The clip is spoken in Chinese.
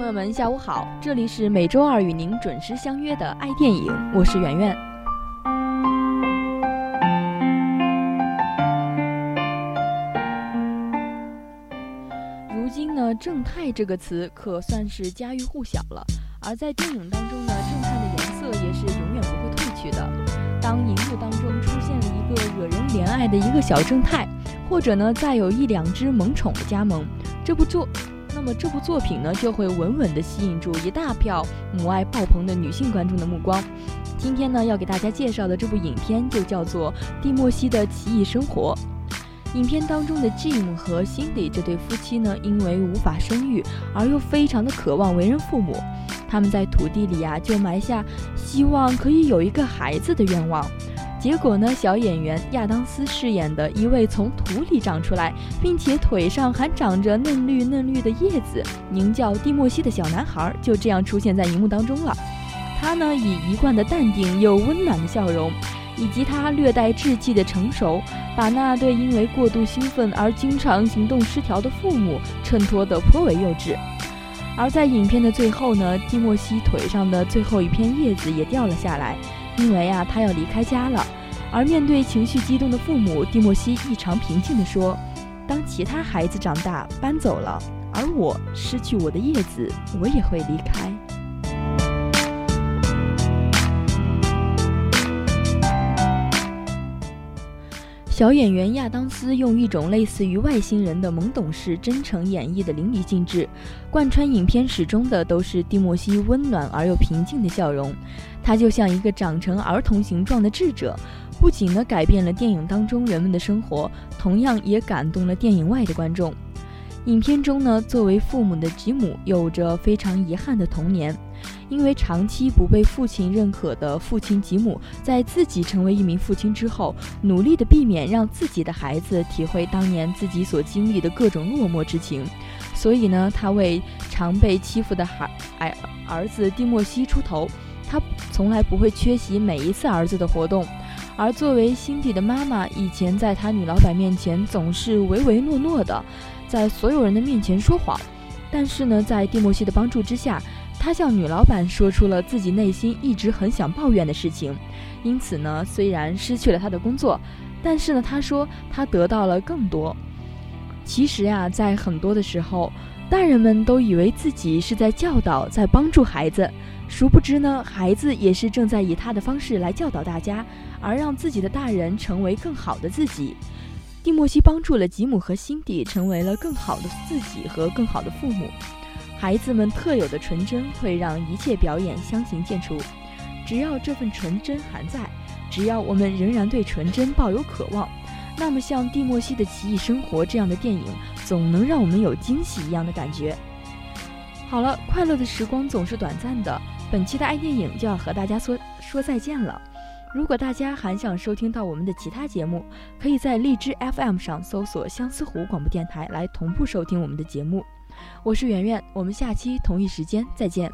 朋友们，下午好！这里是每周二与您准时相约的爱电影，我是圆圆。如今呢，正太这个词可算是家喻户晓了。而在电影当中呢，正太的颜色也是永远不会褪去的。当荧幕当中出现了一个惹人怜爱的一个小正太，或者呢，再有一两只萌宠的加盟，这部作。那么这部作品呢，就会稳稳地吸引住一大票母爱爆棚的女性观众的目光。今天呢，要给大家介绍的这部影片就叫做《蒂莫西的奇异生活》。影片当中的 Jim 和 Cindy 这对夫妻呢，因为无法生育，而又非常的渴望为人父母，他们在土地里啊，就埋下希望可以有一个孩子的愿望。结果呢，小演员亚当斯饰演的一位从土里长出来，并且腿上还长着嫩绿嫩绿的叶子，名叫蒂莫西的小男孩，就这样出现在荧幕当中了。他呢，以一贯的淡定又温暖的笑容，以及他略带稚气的成熟，把那对因为过度兴奋而经常行动失调的父母衬托得颇为幼稚。而在影片的最后呢，蒂莫西腿上的最后一片叶子也掉了下来。因为啊，他要离开家了。而面对情绪激动的父母，蒂莫西异常平静地说：“当其他孩子长大搬走了，而我失去我的叶子，我也会离开。”小演员亚当斯用一种类似于外星人的懵懂式真诚演绎的淋漓尽致，贯穿影片始终的都是蒂莫西温暖而又平静的笑容。他就像一个长成儿童形状的智者，不仅呢改变了电影当中人们的生活，同样也感动了电影外的观众。影片中呢，作为父母的吉姆有着非常遗憾的童年。因为长期不被父亲认可的父亲吉姆，在自己成为一名父亲之后，努力的避免让自己的孩子体会当年自己所经历的各种落寞之情，所以呢，他为常被欺负的孩儿儿子蒂莫西出头，他从来不会缺席每一次儿子的活动，而作为辛迪的妈妈，以前在他女老板面前总是唯唯诺诺的，在所有人的面前说谎，但是呢，在蒂莫西的帮助之下。他向女老板说出了自己内心一直很想抱怨的事情，因此呢，虽然失去了他的工作，但是呢，他说他得到了更多。其实呀，在很多的时候，大人们都以为自己是在教导、在帮助孩子，殊不知呢，孩子也是正在以他的方式来教导大家，而让自己的大人成为更好的自己。蒂莫西帮助了吉姆和辛迪，成为了更好的自己和更好的父母。孩子们特有的纯真会让一切表演相形见绌。只要这份纯真还在，只要我们仍然对纯真抱有渴望，那么像蒂莫西的奇异生活这样的电影，总能让我们有惊喜一样的感觉。好了，快乐的时光总是短暂的，本期的爱电影就要和大家说说再见了。如果大家还想收听到我们的其他节目，可以在荔枝 FM 上搜索相思湖广播电台来同步收听我们的节目。我是圆圆，我们下期同一时间再见。